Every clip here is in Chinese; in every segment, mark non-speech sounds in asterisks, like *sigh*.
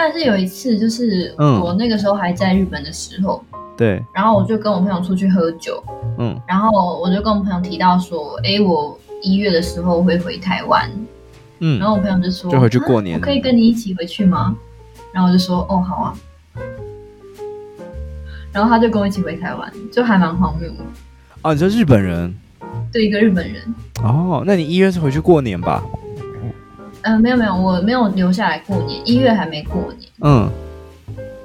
但是有一次，就是我那个时候还在日本的时候，对，然后我就跟我朋友出去喝酒，嗯，然后我就跟我朋友提到说，哎，我一月的时候会回台湾，嗯，然后我朋友就说，就回去过年，我可以跟你一起回去吗？然后我就说，哦，好啊，然后他就跟我一起回台湾，就还蛮荒谬的。哦，你说日本人？对，一个日本人。哦，那你一月是回去过年吧？嗯、呃，没有没有，我没有留下来过年，一月还没过年。嗯，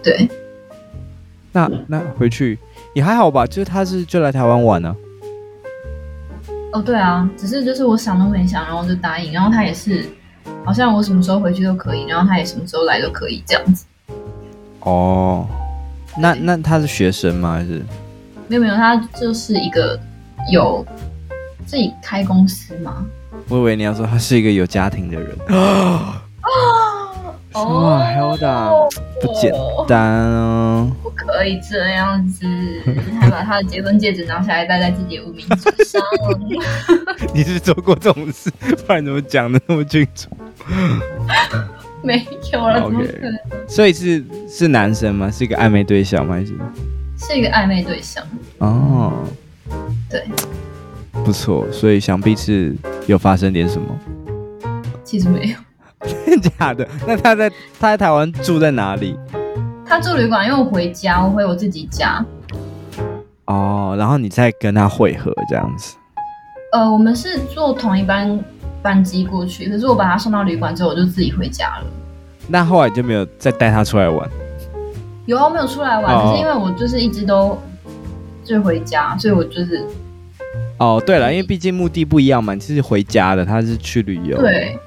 对。那那回去也还好吧，就是他是就来台湾玩呢、啊。哦，对啊，只是就是我想都没想，然后就答应，然后他也是，好像我什么时候回去都可以，然后他也什么时候来都可以这样子。哦，那那他是学生吗？还是？没有没有，他就是一个有自己开公司嘛。我以为你要说他是一个有家庭的人啊！*gasps* 哇，Hilda 不简单哦！不可以这样子，还把他的结婚戒指拿下来戴在自己的无名指上。*laughs* 你是做过这种事，不然怎么讲的那么清楚？*laughs* 没有了，OK。所以是是男生吗？是一个暧昧对象吗？还是是一个暧昧对象？哦，对。不错，所以想必是有发生点什么。其实没有，真的假的？*laughs* 那他在他在台湾住在哪里？他住旅馆，因为我回家，我回我自己家。哦，然后你再跟他会合这样子。呃，我们是坐同一班班机过去，可是我把他送到旅馆之后，我就自己回家了。那后来就没有再带他出来玩？有啊，没有出来玩，哦、可是因为我就是一直都就回家，所以我就是。哦，对了，因为毕竟目的不一样嘛，你是回家的，他是去旅游。对，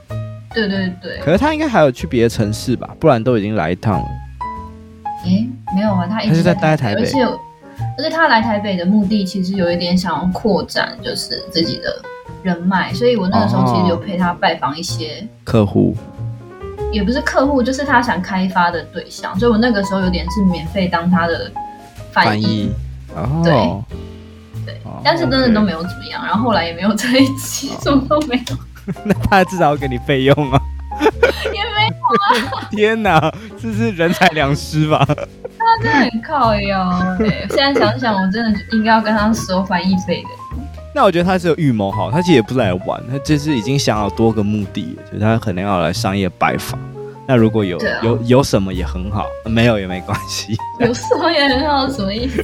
对对对。可是他应该还有去别的城市吧？不然都已经来一趟了。诶，没有啊，他一直在待在台北。而且，而且他来台北的目的其实有一点想要扩展，就是自己的人脉。所以我那个时候其实有陪他拜访一些客户，也不是客户，就是他想开发的对象。所以我那个时候有点是免费当他的翻译。哦。对。但是真的都没有怎么样，然后后来也没有在一起，什么都没有。*laughs* 那他至少要给你费用啊？*laughs* 也没有啊！*laughs* 天哪，这是人财两失吧？他真的很靠腰。对，现在想想，我真的应该要跟他收翻译费的。那我觉得他是有预谋好，他其实也不是来玩，他就是已经想好多个目的，就是他可能要来商业拜访。那如果有、啊、有有什么也很好，没有也没关系。有什么也很好，什么意思？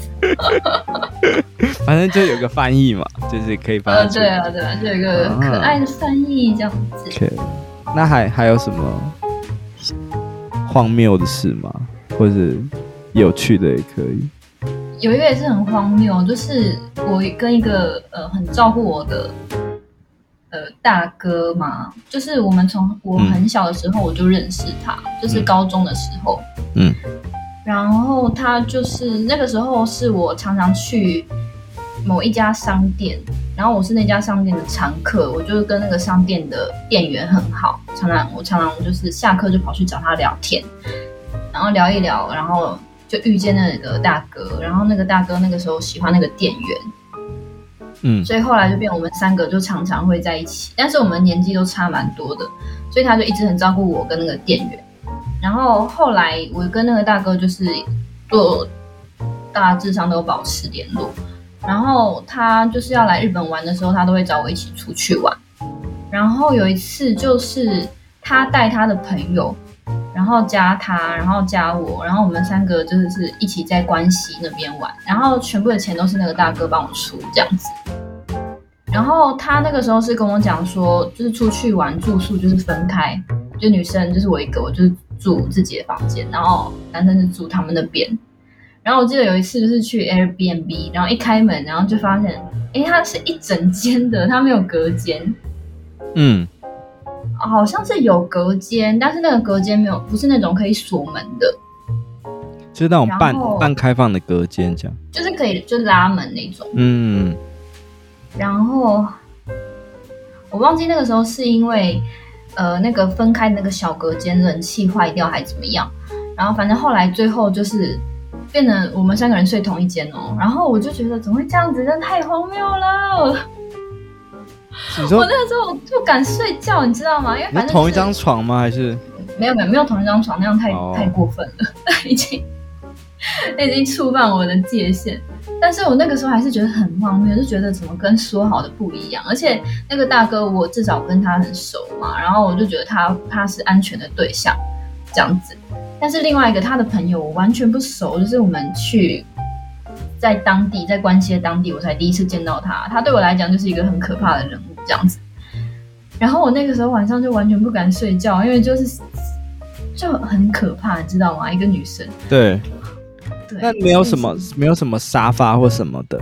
*laughs* 反正就有个翻译嘛，*laughs* 就是可以翻译。呃，对啊，对啊，就有一个可爱的翻译这样子。那还还有什么荒谬的事吗？或者有趣的也可以。有一个也是很荒谬，就是我跟一个呃很照顾我的。呃，大哥嘛，就是我们从我很小的时候我就认识他，嗯、就是高中的时候，嗯，然后他就是那个时候是我常常去某一家商店，然后我是那家商店的常客，我就是跟那个商店的店员很好，常常我常常就是下课就跑去找他聊天，然后聊一聊，然后就遇见那个大哥，然后那个大哥那个时候喜欢那个店员。嗯，所以后来就变我们三个就常常会在一起，但是我们年纪都差蛮多的，所以他就一直很照顾我跟那个店员。然后后来我跟那个大哥就是做大致上都保持联络，然后他就是要来日本玩的时候，他都会找我一起出去玩。然后有一次就是他带他的朋友，然后加他，然后加我，然后我们三个就是一起在关西那边玩，然后全部的钱都是那个大哥帮我出这样子。然后他那个时候是跟我讲说，就是出去玩住宿就是分开，就女生就是我一个，我就是住自己的房间，然后男生是住他们那边。然后我记得有一次就是去 Airbnb，然后一开门，然后就发现，哎，它是一整间的，它没有隔间。嗯，好像是有隔间，但是那个隔间没有，不是那种可以锁门的，就是那种半半开放的隔间，这样，就是可以就拉门那种。嗯。然后我忘记那个时候是因为，呃，那个分开的那个小隔间冷气坏掉还是怎么样，然后反正后来最后就是变成我们三个人睡同一间哦。然后我就觉得怎么会这样子，真的太荒谬了。我那个时候我不敢睡觉，你知道吗？因为反正、同一张床吗？还是没有没有没有同一张床，那样太、oh. 太过分了，已经那已经触犯我的界限。但是我那个时候还是觉得很荒谬，就觉得怎么跟说好的不一样。而且那个大哥，我至少跟他很熟嘛，然后我就觉得他他是安全的对象，这样子。但是另外一个他的朋友，我完全不熟，就是我们去在当地，在关西的当地，我才第一次见到他。他对我来讲就是一个很可怕的人物，这样子。然后我那个时候晚上就完全不敢睡觉，因为就是就很可怕，你知道吗？一个女生。对。那没有什么，没有什么沙发或什么的，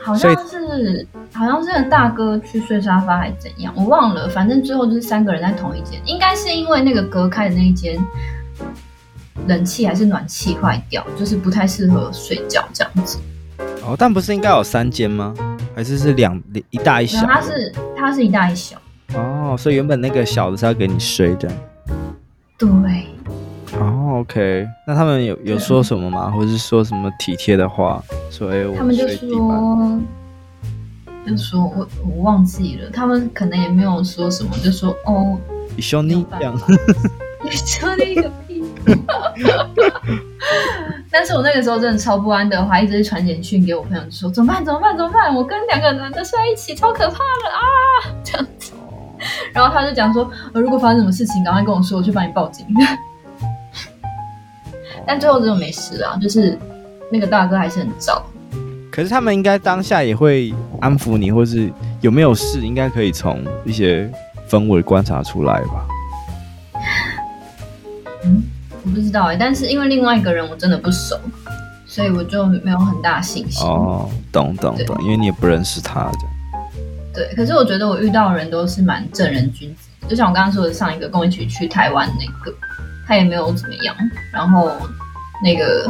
好像是好像是大哥去睡沙发还是怎样，我忘了。反正最后就是三个人在同一间，应该是因为那个隔开的那一间冷气还是暖气坏掉，就是不太适合睡觉这样子。哦，但不是应该有三间吗？还是是两一大一小？它是它是一大一小。哦，所以原本那个小的是要给你睡的。对。哦，OK，那他们有有说什么吗？或者是说什么体贴的话？所以他们就说，就说我我忘记了，他们可能也没有说什么，就说哦，你兄弟这样，*laughs* 你兄弟个屁！但是我那个时候真的超不安的，我还一直传简讯给我朋友，就说怎么办？怎么办？怎么办？我跟两个男的睡在一起，超可怕的啊！这样子，然后他就讲说，呃，如果发生什么事情，赶快跟我说，我去帮你报警。*laughs* 但最后真的没事啊，就是那个大哥还是很糟。可是他们应该当下也会安抚你，或是有没有事，应该可以从一些氛围观察出来吧？嗯，我不知道哎、欸，但是因为另外一个人我真的不熟，所以我就没有很大信心。哦，懂懂懂，因为你也不认识他，这样。对，可是我觉得我遇到的人都是蛮正人君子，就像我刚刚说的，上一个跟我一起去台湾那个。他也没有怎么样，然后那个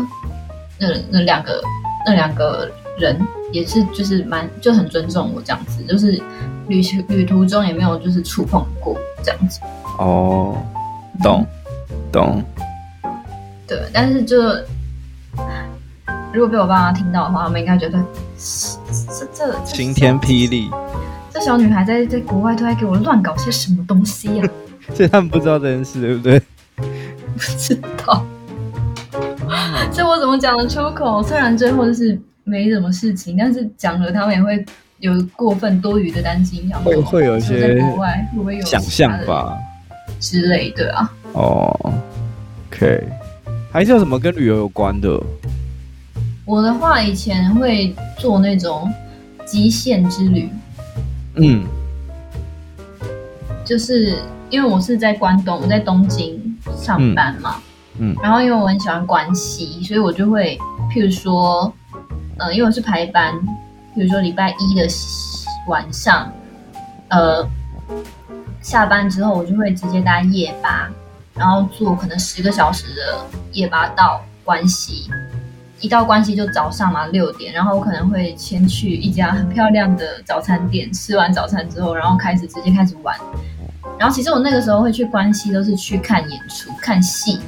那那两个那两个人也是就是蛮就很尊重我这样子，就是旅行旅途中也没有就是触碰过这样子。哦，懂、嗯、懂。对，但是就如果被我爸妈听到的话，他们应该觉得这这这晴天霹雳，这小女孩在在国外都在给我乱搞些什么东西呀、*laughs* 啊？所以他们不知道这件事，对不对？不知道，*laughs* 这我怎么讲得出口？虽然最后就是没什么事情，但是讲了他们也会有过分多余的担心，会会有一些在国外会不会有想象吧之类的啊？哦、oh,，OK，还是有什么跟旅游有关的？我的话以前会做那种极限之旅，嗯，就是因为我是在关东，我在东京。上班嘛，嗯，嗯，然后因为我很喜欢关西，所以我就会，譬如说，呃，因为我是排班，比如说礼拜一的晚上，呃，下班之后我就会直接搭夜巴，然后坐可能十个小时的夜巴到关西，一到关西就早上嘛六点，然后我可能会先去一家很漂亮的早餐店，吃完早餐之后，然后开始直接开始玩。然后其实我那个时候会去关西，都是去看演出、看戏，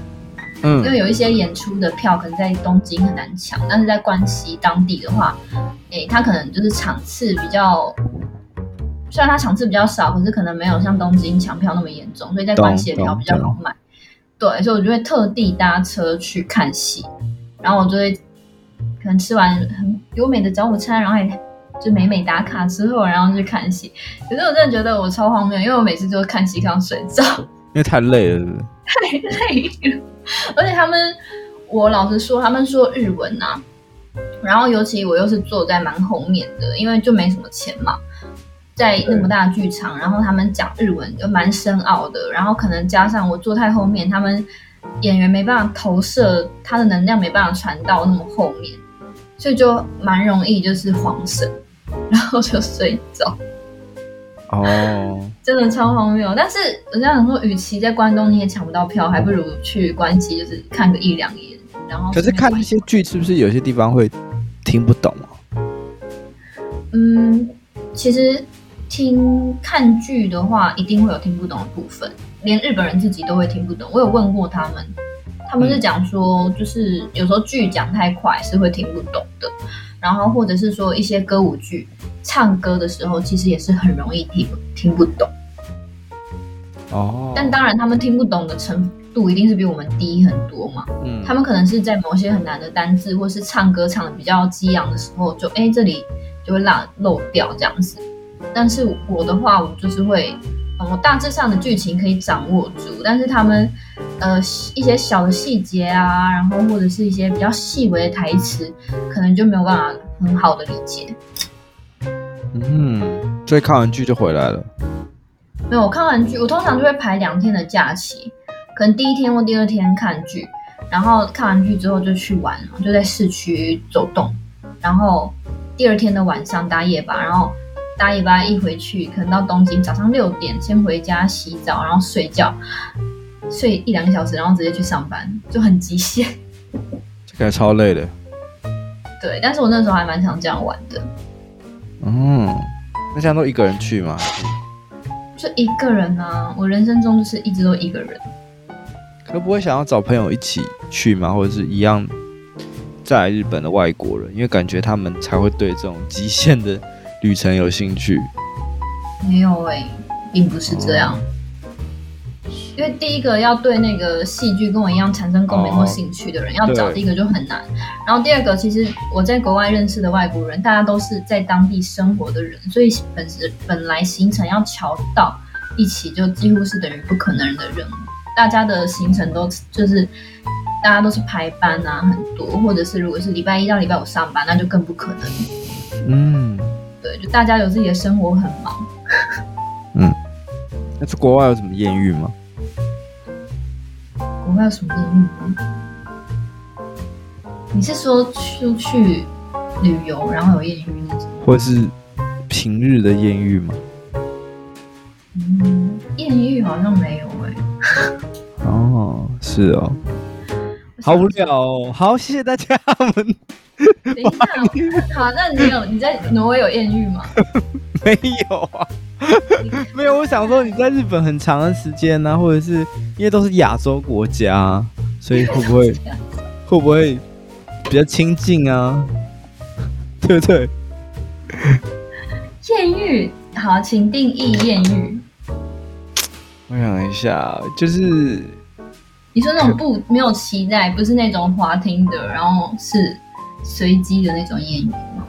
嗯，因为有一些演出的票可能在东京很难抢，但是在关西当地的话，诶，它可能就是场次比较，虽然它场次比较少，可是可能没有像东京抢票那么严重，所以在关西的票比较好买。对，所以我就会特地搭车去看戏，然后我就会可能吃完很优美的早午餐，然后还。就美美打卡之后，然后去看戏。可是我真的觉得我超荒谬，因为我每次就是看戏看到睡着，因为太累了是不是？太累了。*laughs* 而且他们，我老实说，他们说日文啊，然后尤其我又是坐在蛮后面的，因为就没什么钱嘛，在那么大的剧场，然后他们讲日文就蛮深奥的，然后可能加上我坐太后面，他们演员没办法投射他的能量，没办法传到那么后面，所以就蛮容易就是晃神。然后就睡着，哦，真的超荒谬。但是人家想说，与其在关东你也抢不到票，还不如去关西，就是看个一两眼。然后，可是看那些剧，是不是有些地方会听不懂啊？嗯，其实听看剧的话，一定会有听不懂的部分，连日本人自己都会听不懂。我有问过他们，他们是讲说，就是有时候剧讲太快是会听不懂的。然后或者是说一些歌舞剧，唱歌的时候其实也是很容易听听不懂。哦，但当然他们听不懂的程度一定是比我们低很多嘛。嗯，他们可能是在某些很难的单字，或是唱歌唱的比较激昂的时候，就哎这里就会落漏掉这样子。但是我的话，我就是会，我大致上的剧情可以掌握住，但是他们呃一些小的细节啊，然后或者是一些比较细微的台词，可能就没有办法很好的理解。嗯，所以看完剧就回来了。没有，我看完剧，我通常就会排两天的假期，可能第一天或第二天看剧，然后看完剧之后就去玩，就在市区走动，然后第二天的晚上搭夜班，然后搭夜巴一回去，可能到东京早上六点先回家洗澡，然后睡觉，睡一两个小时，然后直接去上班，就很极限。这个超累的。对，但是我那时候还蛮常这样玩的。嗯，那这样都一个人去吗？就一个人啊，我人生中就是一直都一个人。可不会想要找朋友一起去吗？或者是一样在日本的外国人，因为感觉他们才会对这种极限的旅程有兴趣。没有哎、欸，并不是这样。哦因为第一个要对那个戏剧跟我一样产生共鸣或兴趣的人，哦、要找第一个就很难。然后第二个，其实我在国外认识的外国人，大家都是在当地生活的人，所以本是本来行程要乔到一起，就几乎是等于不可能的任务。大家的行程都就是大家都是排班啊，很多，或者是如果是礼拜一到礼拜五上班，那就更不可能。嗯，对，就大家有自己的生活，很忙。嗯，那在国外有什么艳遇吗？国外有什么艳遇吗？你是说出去旅游，然后有艳遇那种？或是平日的艳遇吗？嗯，艳遇好像没有哎、欸。*laughs* 哦，是哦。*laughs* 好无聊哦。好，谢谢大家们。等一下，好，那你有你在挪威有艳遇吗？没有啊。没有，我想说你在日本很长的时间呢、啊，或者是因为都是亚洲国家，所以会不会 *laughs* 会不会比较亲近啊？*laughs* 对不对？艳遇，好，请定义艳遇。我想一下，就是你说那种不没有期待，不是那种滑听的，然后是随机的那种艳遇吗。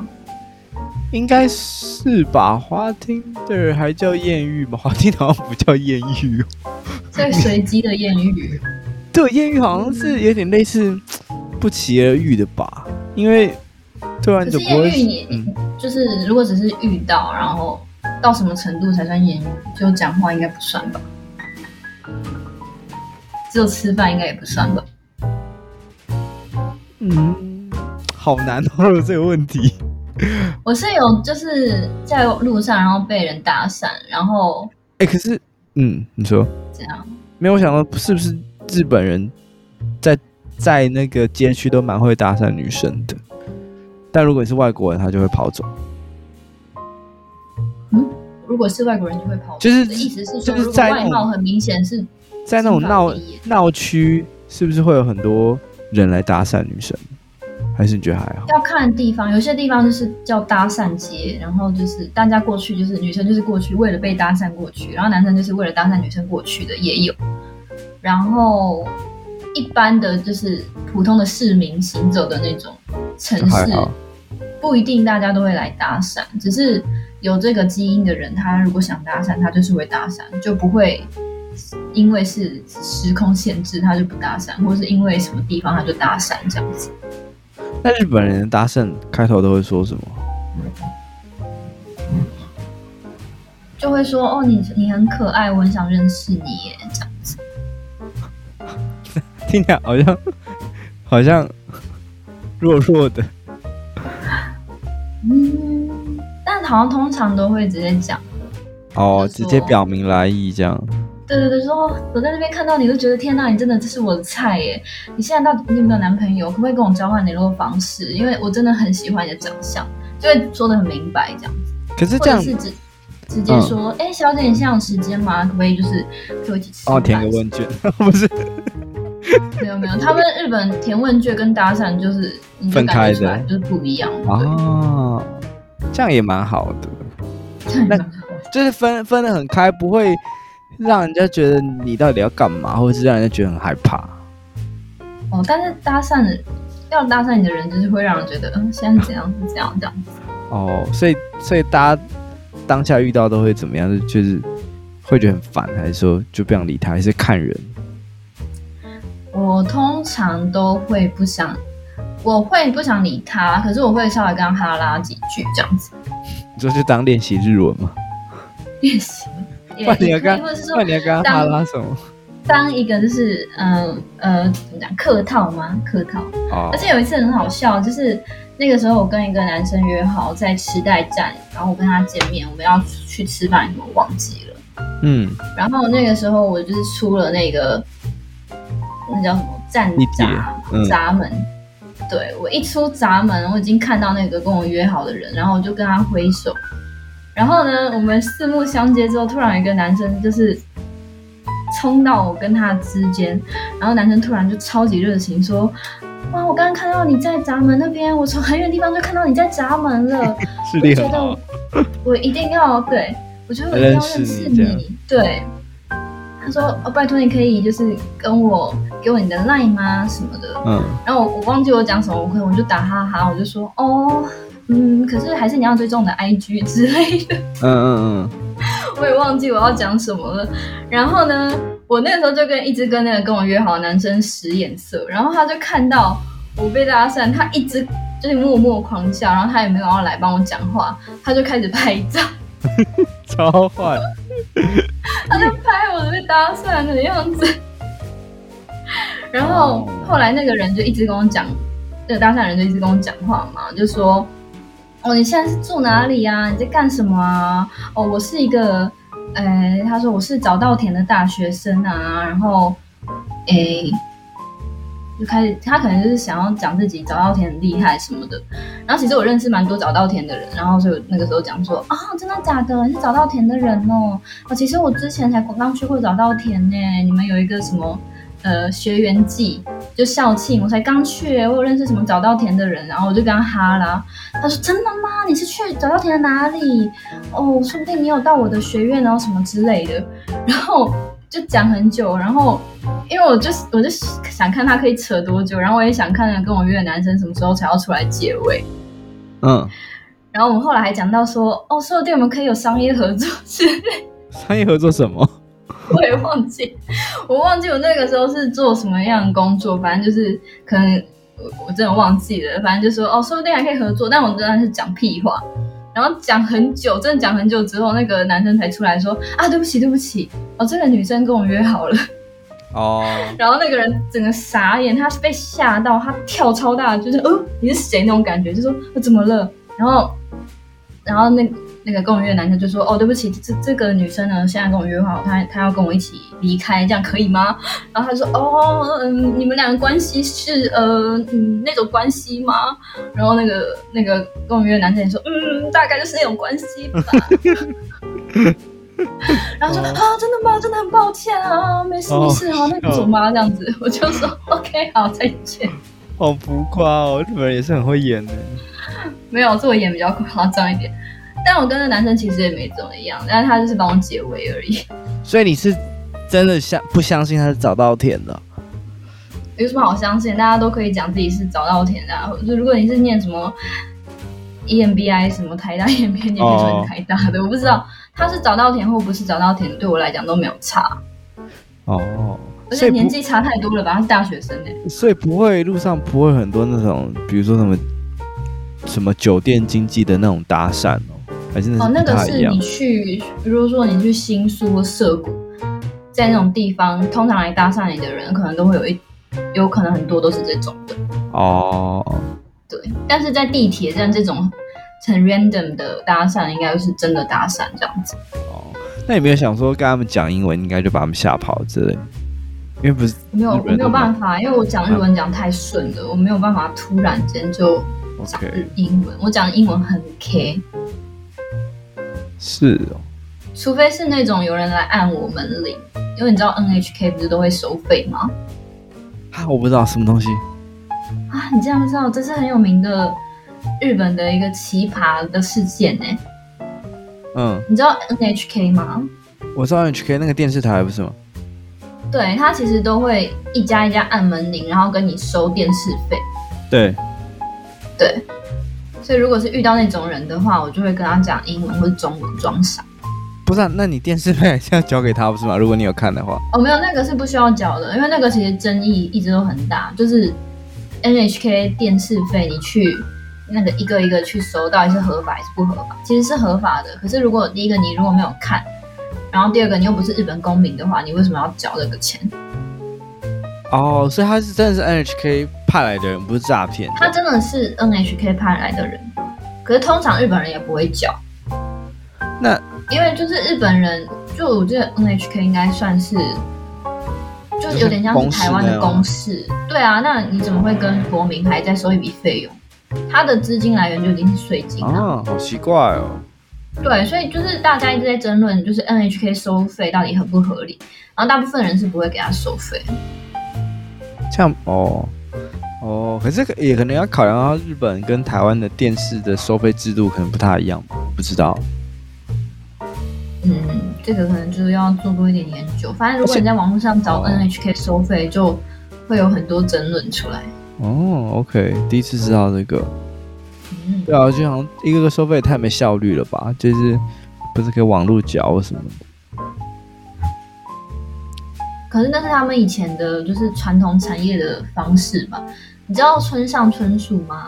应该是吧，滑听的还叫艳遇吗？滑听好像不叫艳遇哦，最随机的艳遇。对，艳遇好像是有点类似不期而遇的吧？因为突然就不会。你、嗯、就是如果只是遇到，然后到什么程度才算艳遇？就讲话应该不算吧？只有吃饭应该也不算吧？嗯，好难哦，这个问题。*laughs* 我是有就是在路上，然后被人搭讪，然后哎、欸，可是嗯，你说这样没有想到，是不是日本人在在那个街区都蛮会搭讪女生的？但如果你是外国人，他就会跑走。嗯，如果是外国人就会跑走，就是意思是说，就是在外貌很明显是在那种闹闹区，是不是会有很多人来搭讪女生？还是你觉得还好？要看地方，有些地方就是叫搭讪街，然后就是大家过去，就是女生就是过去为了被搭讪过去，然后男生就是为了搭讪女生过去的也有。然后一般的就是普通的市民行走的那种城市，不一定大家都会来搭讪，只是有这个基因的人，他如果想搭讪，他就是会搭讪，就不会因为是时空限制他就不搭讪，或是因为什么地方他就搭讪这样子。那日本人搭讪开头都会说什么？就会说哦，你你很可爱，我很想认识你耶，这样子。*laughs* 听起来好像好像弱弱的。嗯，但好像通常都会直接讲。哦，直接表明来意这样。对对对，说我在那边看到你，都觉得天哪，你真的这是我的菜耶！你现在到底你有没有男朋友？可不可以跟我交换联络方式？因为我真的很喜欢你的长相，就会说的很明白这样子。可是这样是直直接说，哎、嗯欸，小姐，你现在有时间吗？可不可以就是陪我一起吃饭？哦，填个问卷，*laughs* 不是？没有没有，他们日本填问卷跟搭讪就是分开的，就是不一样哦。这样也蛮好的，那就是分分的很开，不会。让人家觉得你到底要干嘛，或者是让人家觉得很害怕。哦，但是搭讪的要搭讪你的人，就是会让人觉得，嗯，现在是怎样是怎样这样子。哦，所以所以大家当下遇到都会怎么样？就是会觉得很烦，还是说就不想理他，还是看人？我通常都会不想，我会不想理他，可是我会稍微跟他哈拉几句这样子。你说就当练习日文吗？练习。那你要跟，那你要跟他哈拉什么？当一个就是嗯呃，呃怎么讲客套吗？客套。哦。而且有一次很好笑，就是那个时候我跟一个男生约好在池袋站，然后我跟他见面，我们要去吃饭，什么忘记了。嗯。然后那个时候我就是出了那个。那叫什么站闸闸门？对，我一出闸门，我已经看到那个跟我约好的人，然后我就跟他挥手。然后呢，我们四目相接之后，突然有一个男生就是冲到我跟他之间，然后男生突然就超级热情说：“哇，我刚刚看到你在闸门那边，我从很远地方就看到你在闸门了。*laughs* ”是我觉得我一定要对，我觉得我一定要认识你，对。他说：“哦，拜托，你可以就是跟我给我你的 line 吗？什么的。”嗯，然后我我忘记我讲什么，我我就打哈哈，我就说：“哦，嗯，可是还是你要追踪我的 IG 之类的。”嗯嗯嗯，*laughs* 我也忘记我要讲什么了。然后呢，我那个时候就跟一直跟那个跟我约好的男生使眼色，然后他就看到我被搭讪，他一直就是默默狂笑，然后他也没有要来帮我讲话，他就开始拍照，*laughs* 超坏。他就拍我被搭讪的样子，*laughs* 然后后来那个人就一直跟我讲，那个搭讪人就一直跟我讲话嘛，就说：“哦，你现在是住哪里啊？你在干什么啊？哦，我是一个，呃，他说我是早稻田的大学生啊，然后，诶。”就开始，他可能就是想要讲自己早稻田很厉害什么的。然后其实我认识蛮多早稻田的人，然后所以那个时候讲说啊、真的假的？你是早稻田的人哦。哦，其实我之前才刚去过早稻田呢。你们有一个什么呃学员季，就校庆，我才刚去，我有认识什么早稻田的人，然后我就跟他哈啦。他说真的吗？你是去早稻田的哪里？哦，说不定你有到我的学院然后，什么之类的。*laughs* 然后。就讲很久，然后因为我就我就想看他可以扯多久，然后我也想看跟我约的男生什么时候才要出来结尾。嗯，然后我们后来还讲到说，哦，说不定我们可以有商业合作之类。商业合作什么？我也忘记，我忘记我那个时候是做什么样的工作，反正就是可能我我真的忘记了，反正就说哦，说不定还可以合作，但我真的是讲屁话。然后讲很久，真的讲很久之后，那个男生才出来说啊，对不起，对不起，哦，这个女生跟我约好了。哦。*laughs* 然后那个人整个傻眼，他是被吓到，他跳超大，就是哦，你是谁那种感觉，就说我怎么了？然后，然后那个。那个跟我约的男生就说：“哦，对不起，这这个女生呢，现在跟我约好，她她要跟我一起离开，这样可以吗？”然后他说：“哦，嗯，你们两个关系是呃，嗯，那种关系吗？”然后那个那个跟我约的男生也说：“嗯，大概就是那种关系吧。*laughs* ”然后说：“啊，真的吗？真的很抱歉啊，没事没事啊，那个走吧？这样子。”我就说：“OK，*laughs* 好，再见。”好浮夸哦，日本人也是很会演的。没有，做演比较夸张一点。但我跟那男生其实也没怎么样，但是他就是帮我解围而已。*laughs* 所以你是真的相不相信他是早稻田的？有什么好相信？大家都可以讲自己是早稻田的、啊。就如果你是念什么 EMBI 什么台大 EMBI，你也可以说你台大的。哦、我不知道他是早稻田或不是早稻田，对我来讲都没有差。哦，而且年纪差太多了吧？他是大学生呢，所以不会路上不会很多那种，比如说什么什么酒店经济的那种搭讪哦。还是哦，那个是你去，比如说你去新宿或涩谷，在那种地方，通常来搭讪你的人，可能都会有一，有可能很多都是这种的。哦，对，但是在地铁站这种很 random 的搭讪，应该是真的搭讪这样子。哦，那有没有想说跟他们讲英文，应该就把他们吓跑之类？因为不是没有，我没有办法，因为我讲日文讲太顺了，啊、我没有办法突然间就讲英文，Okay. 我讲英文很 K。是哦，除非是那种有人来按我门铃，因为你知道 NHK 不是都会收费吗？啊，我不知道什么东西啊，你这样不知道，这是很有名的日本的一个奇葩的事件呢。嗯，你知道 NHK 吗？我知道 NHK 那个电视台不是吗？对，他其实都会一家一家按门铃，然后跟你收电视费。对，对。所以如果是遇到那种人的话，我就会跟他讲英文或者中文装傻。不是啊，那你电视费还是要交给他不是吗？如果你有看的话。哦，没有，那个是不需要交的，因为那个其实争议一直都很大，就是 NHK 电视费你去那个一个一个去收，到底是合法还是不合法？其实是合法的，可是如果第一个你如果没有看，然后第二个你又不是日本公民的话，你为什么要交这个钱？哦，所以他是真的是 NHK 派来的人，不是诈骗。他真的是 NHK 派来的人，可是通常日本人也不会缴。那因为就是日本人，就我觉得 NHK 应该算是，就是有点像是台湾的公视。对啊，那你怎么会跟国民还再收一笔费用？他的资金来源就已经是税金了。啊，好奇怪哦。对，所以就是大家一直在争论，就是 NHK 收费到底合不合理？然后大部分人是不会给他收费。这样哦哦，可是也可能要考量到日本跟台湾的电视的收费制度可能不太一样，不知道。嗯，这个可能就是要做多一点研究。反正如果你在网络上找 NHK 收费，就会有很多争论出来。哦，OK，第一次知道这个。嗯，对啊，就好像一个个收费也太没效率了吧？就是不是可以网络缴什么的？可是那是他们以前的，就是传统产业的方式吧？你知道村上春树吗？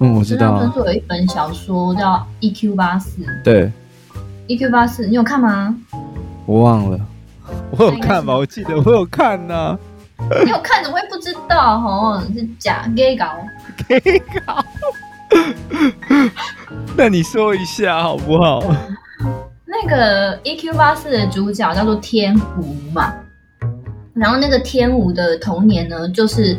嗯，我知道。村上春树有一本小说叫《E.Q. 八四》。对。E.Q. 八四，你有看吗？我忘了，我有看吧？我记得我有看呢、啊。你有看怎么会不知道？哦，是假 gay 搞 *laughs* gay 搞。那你说一下好不好？*laughs* 那个 E.Q. 八四的主角叫做天狐嘛。然后那个天狐的童年呢，就是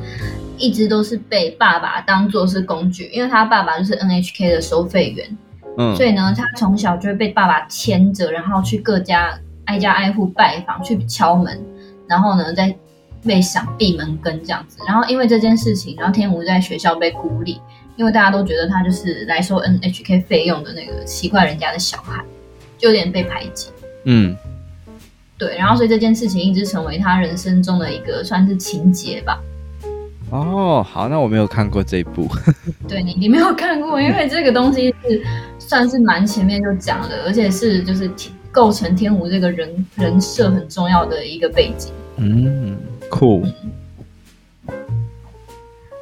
一直都是被爸爸当做是工具，因为他爸爸就是 NHK 的收费员，嗯，所以呢，他从小就会被爸爸牵着，然后去各家挨家挨户拜访，去敲门，然后呢，再被赏闭门羹这样子。然后因为这件事情，然后天吴在学校被孤立，因为大家都觉得他就是来收 *laughs* NHK 费用的那个奇怪人家的小孩，就有点被排挤，嗯。对，然后所以这件事情一直成为他人生中的一个算是情节吧。哦，好，那我没有看过这一部。*laughs* 对你，你没有看过，因为这个东西是算是蛮前面就讲的，而且是就是构成天吴这个人人设很重要的一个背景。嗯，酷。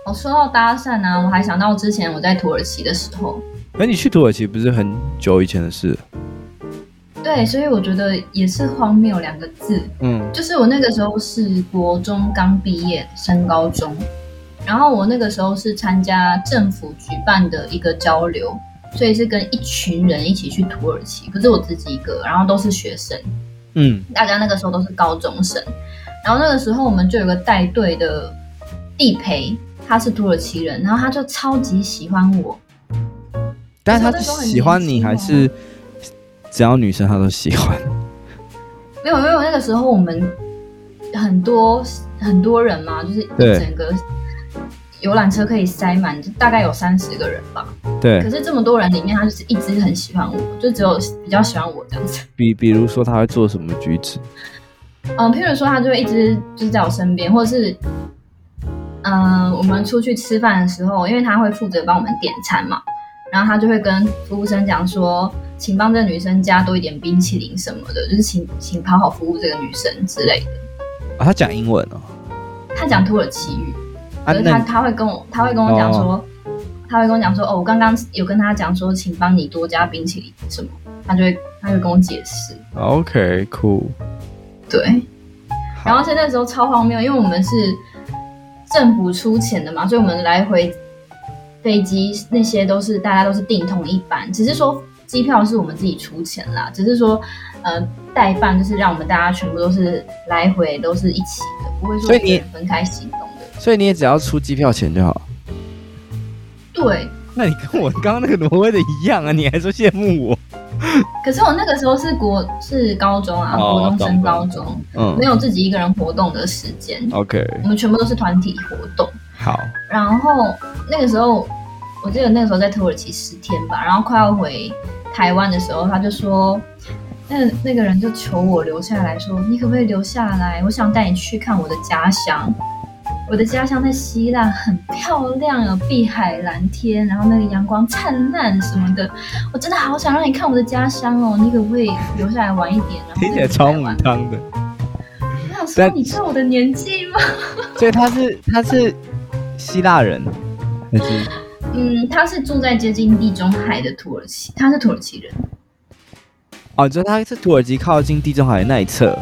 我、哦、说到搭讪呢、啊，我还想到之前我在土耳其的时候。哎，你去土耳其不是很久以前的事？对，所以我觉得也是荒谬两个字。嗯，就是我那个时候是国中刚毕业升高中，然后我那个时候是参加政府举办的一个交流，所以是跟一群人一起去土耳其，不是我自己一个，然后都是学生。嗯，大家那个时候都是高中生，然后那个时候我们就有个带队的地陪，他是土耳其人，然后他就超级喜欢我。但是他喜欢你还是？只要女生她都喜欢，没有没有，那个时候我们很多很多人嘛，就是一整个游览车可以塞满，就大概有三十个人吧。对。可是这么多人里面，他就是一直很喜欢我，就只有比较喜欢我这样子。比比如说他会做什么举止？嗯，譬如说他就会一直就是在我身边，或者是嗯，我们出去吃饭的时候，因为他会负责帮我们点餐嘛，然后他就会跟服务生讲说。请帮这个女生加多一点冰淇淋什么的，就是请请讨好服务这个女生之类的。啊，他讲英文哦。他讲土耳其语，可是他他会跟我他会跟我讲说，哦、他会跟我讲说，哦，我刚刚有跟他讲说，请帮你多加冰淇淋什么，他就会他就跟我解释。OK，cool。对。然后在那时候超荒谬，因为我们是政府出钱的嘛，所以我们来回飞机那些都是大家都是订同一班，只是说。机票是我们自己出钱啦，只是说，呃，代办就是让我们大家全部都是来回都是一起的，不会说分开行动的。所以，所以你也只要出机票钱就好。对。那你跟我刚刚那个挪威的一样啊？你还说羡慕我？可是我那个时候是国是高中啊，哦、国中升高中，嗯，没有自己一个人活动的时间。OK。我们全部都是团体活动。好。然后那个时候，我记得那个时候在土耳其十天吧，然后快要回。台湾的时候，他就说：“那那个人就求我留下来说：“你可不可以留下来？我想带你去看我的家乡。我的家乡在希腊，很漂亮，有碧海蓝天，然后那个阳光灿烂什么的。我真的好想让你看我的家乡哦！你可不可以留下来玩一点？然后听起来超母汤的。*laughs* 我想说，你知道我的年纪吗？*laughs* 所以他是他是希腊人还是？嗯，他是住在接近地中海的土耳其，他是土耳其人。哦，就他是土耳其靠近地中海的那一侧，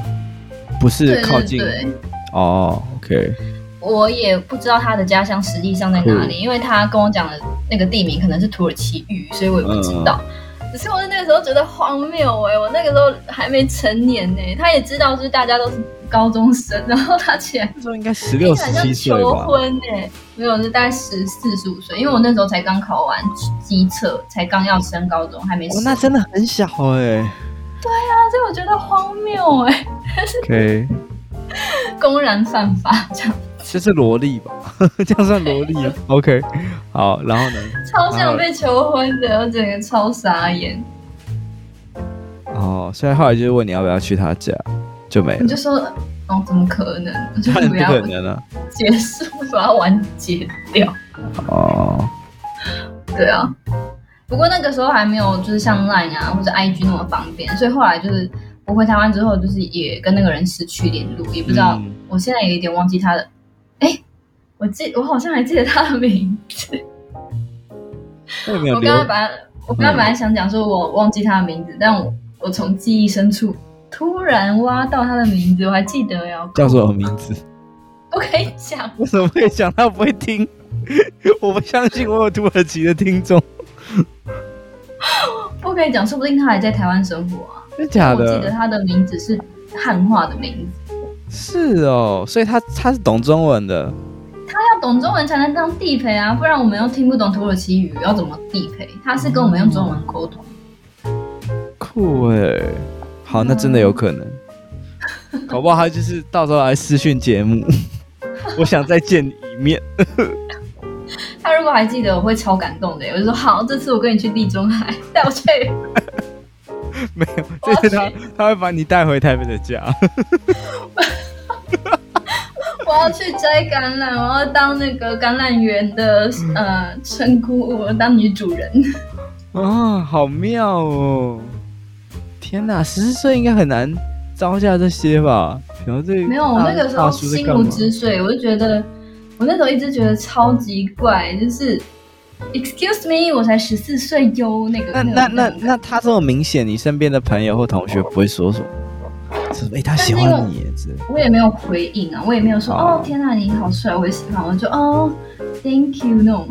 不是靠近。对对对哦，OK。我也不知道他的家乡实际上在哪里，因为他跟我讲的那个地名可能是土耳其语，所以我也不知道。嗯、只是我在那个时候觉得荒谬哎、欸，我那个时候还没成年呢、欸，他也知道是大家都是高中生，*laughs* 然后他竟然那时候应该十六十七岁吧？求婚哎、欸，没有，是大概十四十五岁，因为我那时候才刚考完机测，才刚要升高中，还没。哦，那真的很小哎、欸。对啊，所以我觉得荒谬哎、欸。OK。*laughs* 公然犯法这样。这是萝莉吧？*laughs* 这样算萝莉啊？OK，好，然后呢？超想被求婚的，我整个超傻眼。哦，所以后来就是问你要不要去他家，就没了。你就说，哦，怎么可能？我就不要不可能啊！结束，把它完结掉。哦，对啊。不过那个时候还没有，就是像 Line 啊或者 IG 那么方便，所以后来就是我回台湾之后，就是也跟那个人失去联络，也不知道。嗯、我现在也有点忘记他的。哎，我记，我好像还记得他的名字。我刚才本来，我刚才本来想讲说我忘记他的名字，嗯、但我我从记忆深处突然挖到他的名字，我还记得呀。叫什么名字？不可以讲。为什么可以讲？他不会听。*laughs* 我不相信我有土耳其的听众。*laughs* 不可以讲，说不定他还在台湾生活啊。真的假的？我记得他的名字是汉化的名字。是哦，所以他他是懂中文的，他要懂中文才能当地陪啊，不然我们又听不懂土耳其语，要怎么地陪？他是跟我们用中文沟通。酷哎，好，那真的有可能，搞不好他就是到时候来私讯节目，*laughs* 我想再见你一面。*laughs* 他如果还记得，我会超感动的。我就说好，这次我跟你去地中海，*laughs* 带我去。没有，这次他他会把你带回台北的家。我要去摘橄榄，我要当那个橄榄园的呃村姑，我要当女主人。啊，好妙哦！天哪，十四岁应该很难招架这些吧？然后这没有，我那个时候心如止水，我就觉得我那时候一直觉得超级怪，就是 Excuse me，我才十四岁哟。那个那那那那他这么明显，你身边的朋友或同学不会说什么？是哎、欸，他喜欢你，我也没有回应啊，我也没有说哦，哦，天哪，你好帅，我也喜欢，我就哦，Thank you，那种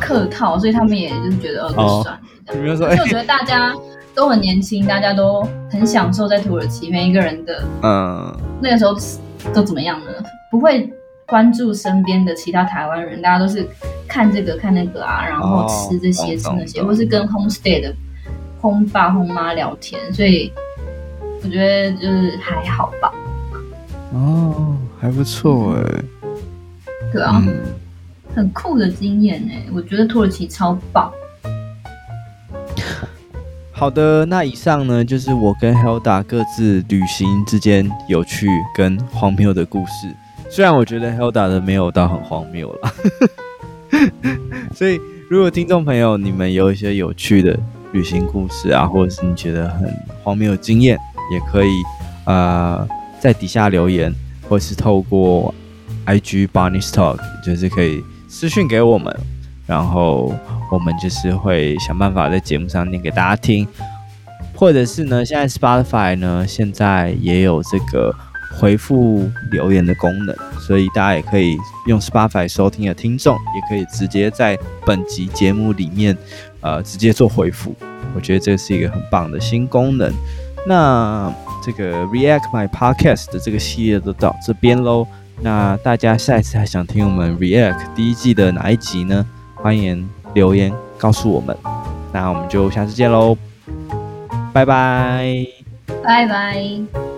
客套，所以他们也就是觉得哦，就算了。有没有说？而且我觉得大家都很年轻，大家都很享受在土耳其，每一个人的嗯，那个时候都怎么样呢？不会关注身边的其他台湾人，大家都是看这个看那个啊，然后吃这些、哦、吃那些，或是跟 homestay 的 home 爸 home 妈聊天，所以。我觉得就是还好吧。哦，还不错哎。对啊，嗯、很酷的经验哎，我觉得土耳其超棒。好的，那以上呢就是我跟 Hilda 各自旅行之间有趣跟荒谬的故事。虽然我觉得 Hilda 的没有到很荒谬了，*laughs* 所以如果听众朋友你们有一些有趣的旅行故事啊，或者是你觉得很荒谬的经验，也可以，呃，在底下留言，或是透过 IG Barney's Talk，就是可以私讯给我们，然后我们就是会想办法在节目上念给大家听，或者是呢，现在 Spotify 呢现在也有这个回复留言的功能，所以大家也可以用 Spotify 收听的听众，也可以直接在本集节目里面，呃，直接做回复，我觉得这是一个很棒的新功能。那这个 React My Podcast 的这个系列都到这边喽。那大家下一次还想听我们 React 第一季的哪一集呢？欢迎留言告诉我们。那我们就下次见喽，拜拜，拜拜。